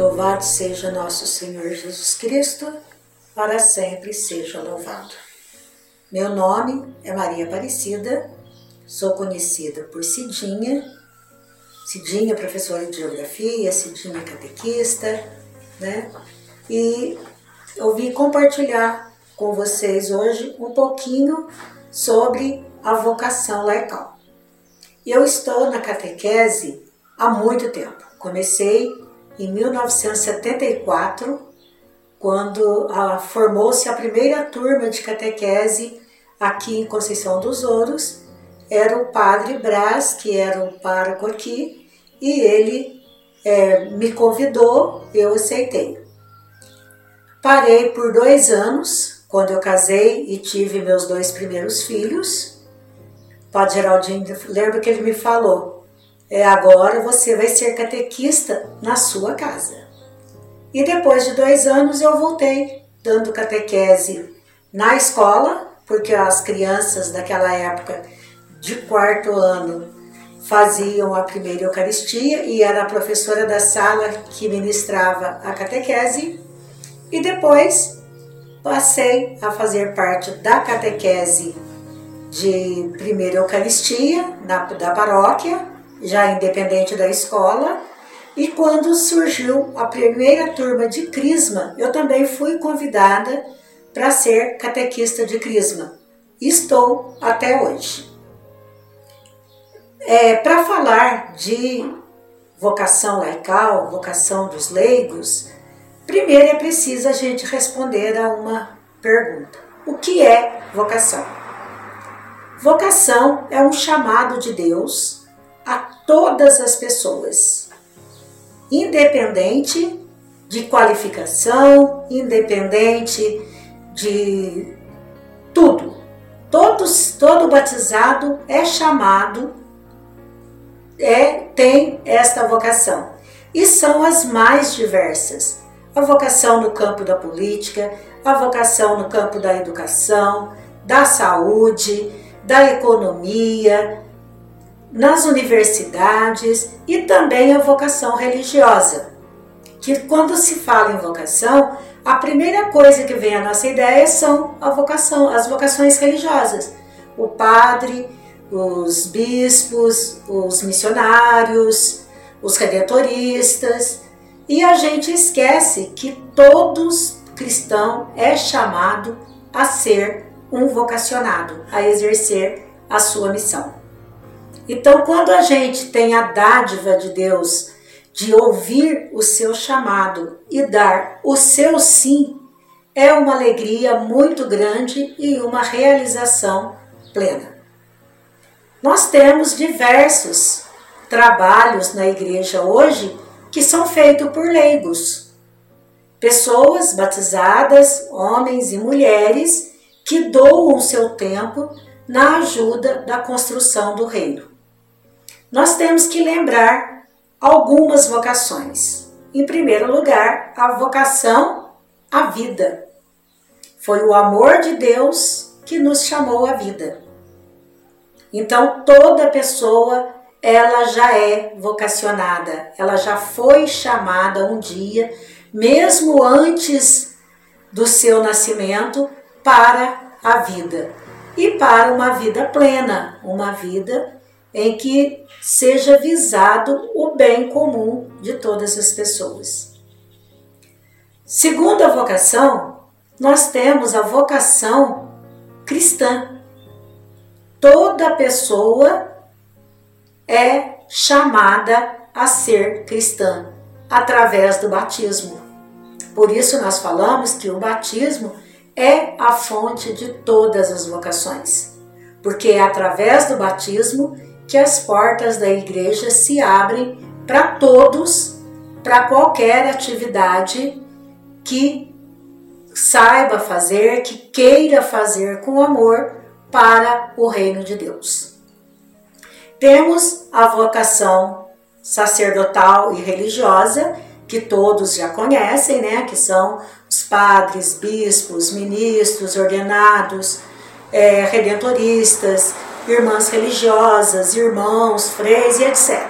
Louvado seja nosso Senhor Jesus Cristo, para sempre seja louvado. Meu nome é Maria Aparecida, sou conhecida por Cidinha, Cidinha professora de Geografia, Cidinha catequista, né? E eu vim compartilhar com vocês hoje um pouquinho sobre a vocação laical. Eu estou na catequese há muito tempo. Comecei em 1974, quando ah, formou-se a primeira turma de catequese aqui em Conceição dos Ouros. Era o padre Brás, que era o pároco aqui, e ele é, me convidou, eu aceitei. Parei por dois anos, quando eu casei e tive meus dois primeiros filhos. O padre Geraldinho, lembro que ele me falou, é, agora você vai ser catequista na sua casa. E depois de dois anos eu voltei, dando catequese na escola, porque as crianças daquela época, de quarto ano, faziam a primeira Eucaristia e era a professora da sala que ministrava a catequese. E depois passei a fazer parte da catequese de primeira Eucaristia na, da paróquia, já independente da escola. E quando surgiu a primeira turma de Crisma, eu também fui convidada para ser catequista de Crisma. Estou até hoje. É, para falar de vocação laical, vocação dos leigos, Primeiro é preciso a gente responder a uma pergunta: o que é vocação? Vocação é um chamado de Deus a todas as pessoas, independente de qualificação, independente de tudo. Todos, todo batizado é chamado, é tem esta vocação e são as mais diversas a vocação no campo da política, a vocação no campo da educação, da saúde, da economia, nas universidades e também a vocação religiosa. Que quando se fala em vocação, a primeira coisa que vem à nossa ideia são a vocação, as vocações religiosas. O padre, os bispos, os missionários, os redentoristas, e a gente esquece que todos cristão é chamado a ser um vocacionado, a exercer a sua missão. Então, quando a gente tem a dádiva de Deus de ouvir o seu chamado e dar o seu sim, é uma alegria muito grande e uma realização plena. Nós temos diversos trabalhos na igreja hoje que são feitos por leigos, pessoas batizadas, homens e mulheres, que doam seu tempo na ajuda da construção do reino. Nós temos que lembrar algumas vocações. Em primeiro lugar, a vocação à vida. Foi o amor de Deus que nos chamou à vida. Então, toda pessoa ela já é vocacionada, ela já foi chamada um dia, mesmo antes do seu nascimento, para a vida e para uma vida plena, uma vida em que seja visado o bem comum de todas as pessoas. Segundo a vocação, nós temos a vocação cristã. Toda pessoa é chamada a ser cristã através do batismo. Por isso nós falamos que o batismo é a fonte de todas as vocações, porque é através do batismo que as portas da igreja se abrem para todos, para qualquer atividade que saiba fazer, que queira fazer com amor para o reino de Deus. Temos a vocação sacerdotal e religiosa, que todos já conhecem, né? Que são os padres, bispos, ministros, ordenados, é, redentoristas, irmãs religiosas, irmãos, freis e etc.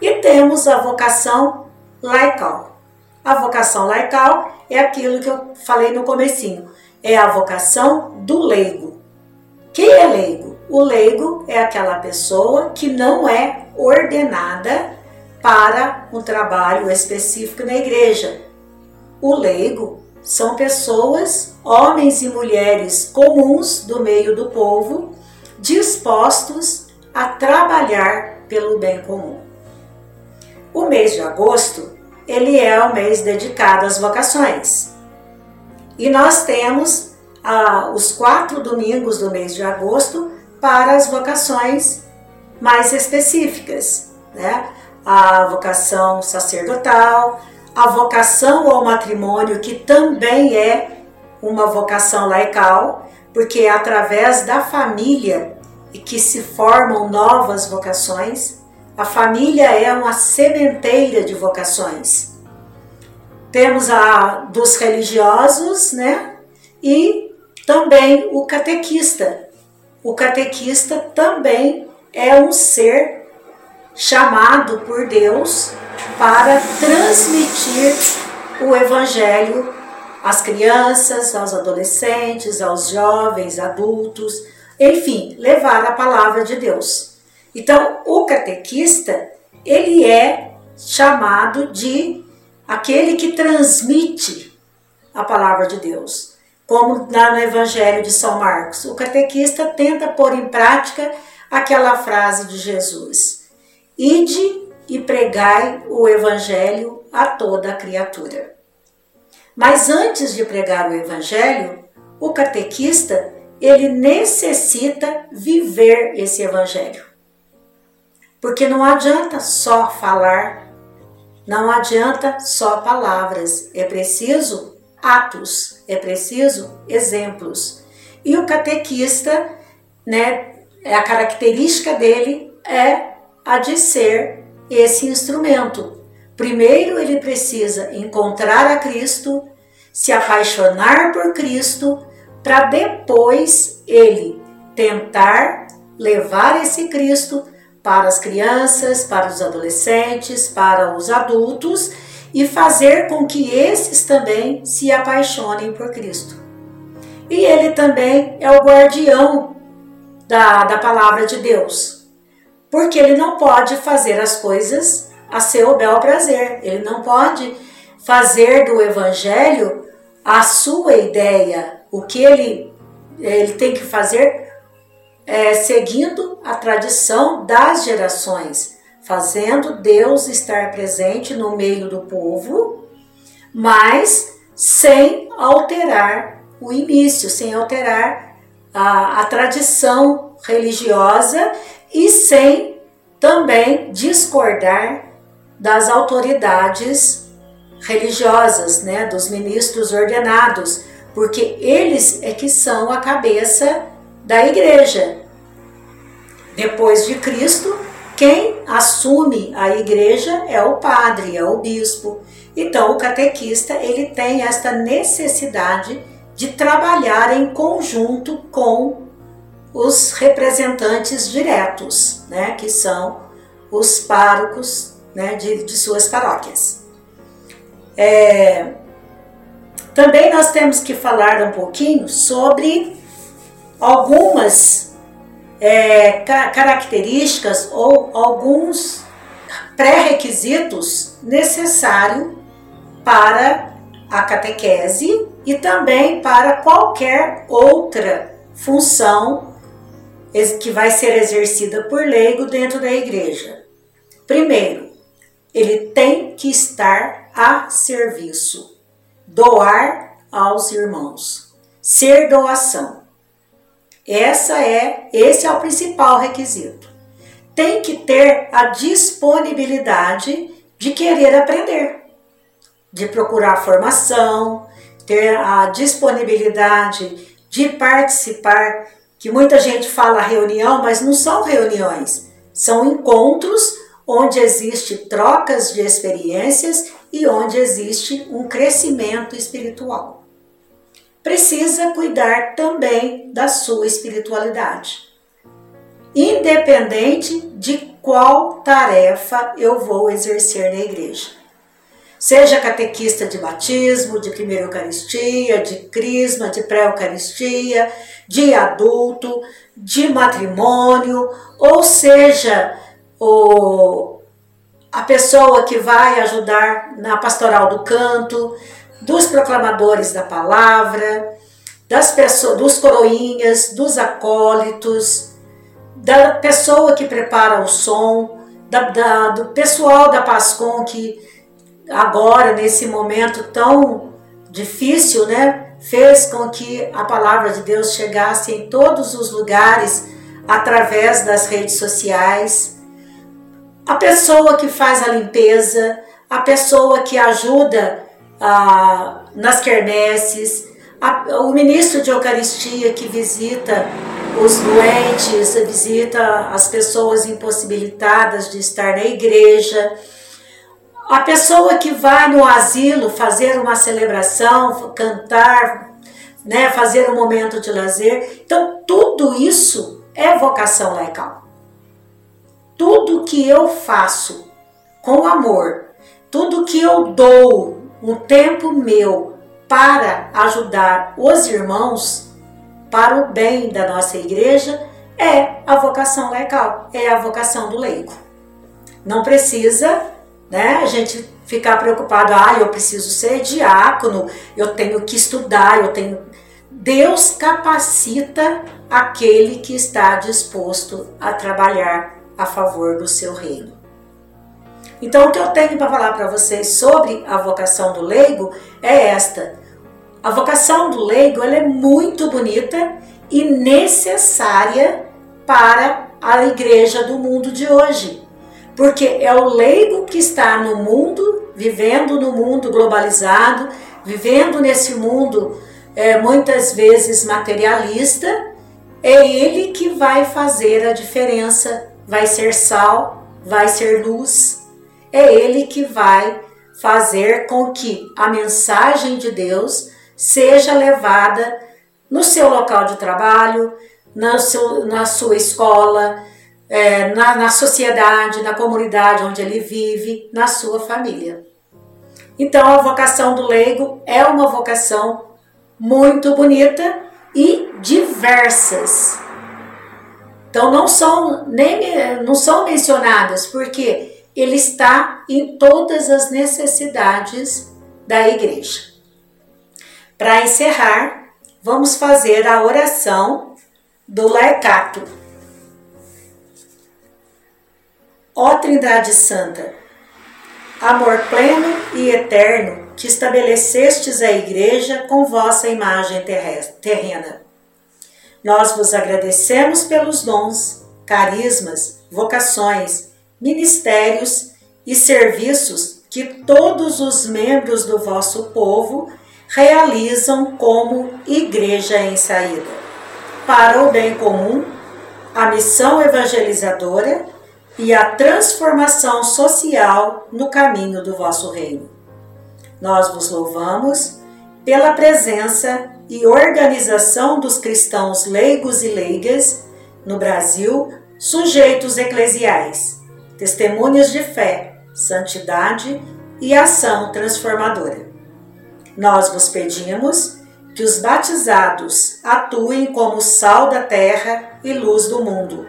E temos a vocação laical. A vocação laical é aquilo que eu falei no comecinho, é a vocação do leigo. Quem é leigo? O leigo é aquela pessoa que não é ordenada para um trabalho específico na igreja. O leigo são pessoas, homens e mulheres comuns do meio do povo, dispostos a trabalhar pelo bem comum. O mês de agosto, ele é o mês dedicado às vocações. E nós temos ah, os quatro domingos do mês de agosto para as vocações mais específicas, né? A vocação sacerdotal, a vocação ao matrimônio, que também é uma vocação laical, porque é através da família que se formam novas vocações. A família é uma sementeira de vocações. Temos a dos religiosos, né? E também o catequista. O catequista também é um ser chamado por Deus para transmitir o Evangelho às crianças, aos adolescentes, aos jovens, adultos, enfim, levar a palavra de Deus. Então, o catequista, ele é chamado de aquele que transmite a palavra de Deus. Como no Evangelho de São Marcos, o catequista tenta pôr em prática aquela frase de Jesus: Ide e pregai o evangelho a toda a criatura. Mas antes de pregar o evangelho, o catequista, ele necessita viver esse evangelho. Porque não adianta só falar, não adianta só palavras, é preciso atos, é preciso exemplos. E o catequista, né, a característica dele é a de ser esse instrumento. Primeiro ele precisa encontrar a Cristo, se apaixonar por Cristo, para depois ele tentar levar esse Cristo para as crianças, para os adolescentes, para os adultos e fazer com que esses também se apaixonem por Cristo. E ele também é o guardião da, da palavra de Deus porque ele não pode fazer as coisas a seu bel prazer. Ele não pode fazer do evangelho a sua ideia. O que ele, ele tem que fazer é seguindo a tradição das gerações, fazendo Deus estar presente no meio do povo, mas sem alterar o início, sem alterar a, a tradição religiosa e sem também discordar das autoridades religiosas, né, dos ministros ordenados, porque eles é que são a cabeça da igreja. Depois de Cristo, quem assume a igreja é o padre, é o bispo. Então, o catequista ele tem esta necessidade de trabalhar em conjunto com os representantes diretos, né, que são os párocos né, de, de suas paróquias. É, também nós temos que falar um pouquinho sobre algumas é, características ou alguns pré-requisitos necessários para a catequese e também para qualquer outra função que vai ser exercida por leigo dentro da igreja. Primeiro, ele tem que estar a serviço, doar aos irmãos, ser doação. Essa é, esse é o principal requisito. Tem que ter a disponibilidade de querer aprender, de procurar formação, ter a disponibilidade de participar que muita gente fala reunião, mas não são reuniões, são encontros onde existe trocas de experiências e onde existe um crescimento espiritual. Precisa cuidar também da sua espiritualidade, independente de qual tarefa eu vou exercer na igreja. seja catequista de batismo, de primeira Eucaristia, de crisma, de pré-Eucaristia, de adulto, de matrimônio, ou seja, o, a pessoa que vai ajudar na pastoral do canto, dos proclamadores da palavra, das pessoas, dos coroinhas, dos acólitos, da pessoa que prepara o som, da, da, do pessoal da Pascom que agora, nesse momento tão difícil, né, fez com que a palavra de Deus chegasse em todos os lugares através das redes sociais. A pessoa que faz a limpeza, a pessoa que ajuda ah, nas quermesses, a, o ministro de Eucaristia que visita os doentes, visita as pessoas impossibilitadas de estar na igreja, a pessoa que vai no asilo fazer uma celebração, cantar, né, fazer um momento de lazer. Então, tudo isso é vocação laical. Tudo que eu faço com amor, tudo que eu dou um tempo meu para ajudar os irmãos para o bem da nossa igreja é a vocação laical, é a vocação do leigo. Não precisa, né, a gente ficar preocupado, ah, eu preciso ser diácono, eu tenho que estudar, eu tenho Deus capacita aquele que está disposto a trabalhar a favor do seu reino. Então, o que eu tenho para falar para vocês sobre a vocação do leigo é esta. A vocação do leigo ela é muito bonita e necessária para a igreja do mundo de hoje. Porque é o leigo que está no mundo, vivendo no mundo globalizado, vivendo nesse mundo é, muitas vezes materialista, é ele que vai fazer a diferença, vai ser sal, vai ser luz, é ele que vai fazer com que a mensagem de Deus seja levada no seu local de trabalho, na, seu, na sua escola, é, na, na sociedade, na comunidade onde ele vive, na sua família. Então, a vocação do leigo é uma vocação muito bonita e diversas. Então, não são, nem, não são mencionadas, porque ele está em todas as necessidades da igreja. Para encerrar, vamos fazer a oração do Larcato. Ó Trindade Santa, amor pleno e eterno que estabelecestes a igreja com vossa imagem terrena. Nós vos agradecemos pelos dons, carismas, vocações, ministérios e serviços que todos os membros do vosso povo realizam como igreja em saída, para o bem comum, a missão evangelizadora e a transformação social no caminho do vosso reino. Nós vos louvamos pela presença e organização dos cristãos leigos e leigas no Brasil, sujeitos eclesiais testemunhas de fé, santidade e ação transformadora. Nós vos pedimos que os batizados atuem como sal da terra e luz do mundo,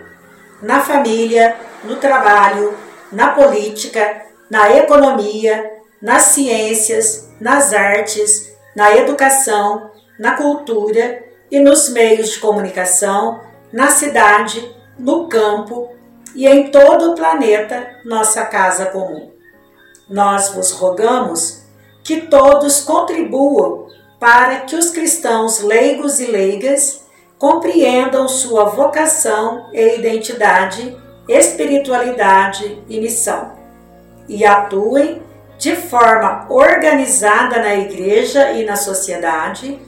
na família, no trabalho, na política, na economia, nas ciências, nas artes, na educação, na cultura e nos meios de comunicação, na cidade, no campo e em todo o planeta, nossa casa comum. Nós vos rogamos que todos contribuam para que os cristãos leigos e leigas compreendam sua vocação e identidade, espiritualidade e missão, e atuem de forma organizada na igreja e na sociedade,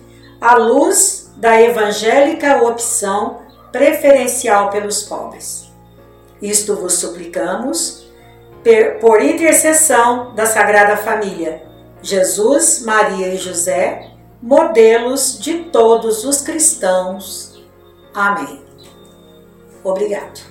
à luz da evangélica opção preferencial pelos pobres. Isto vos suplicamos por intercessão da Sagrada Família, Jesus, Maria e José, modelos de todos os cristãos. Amém. Obrigado.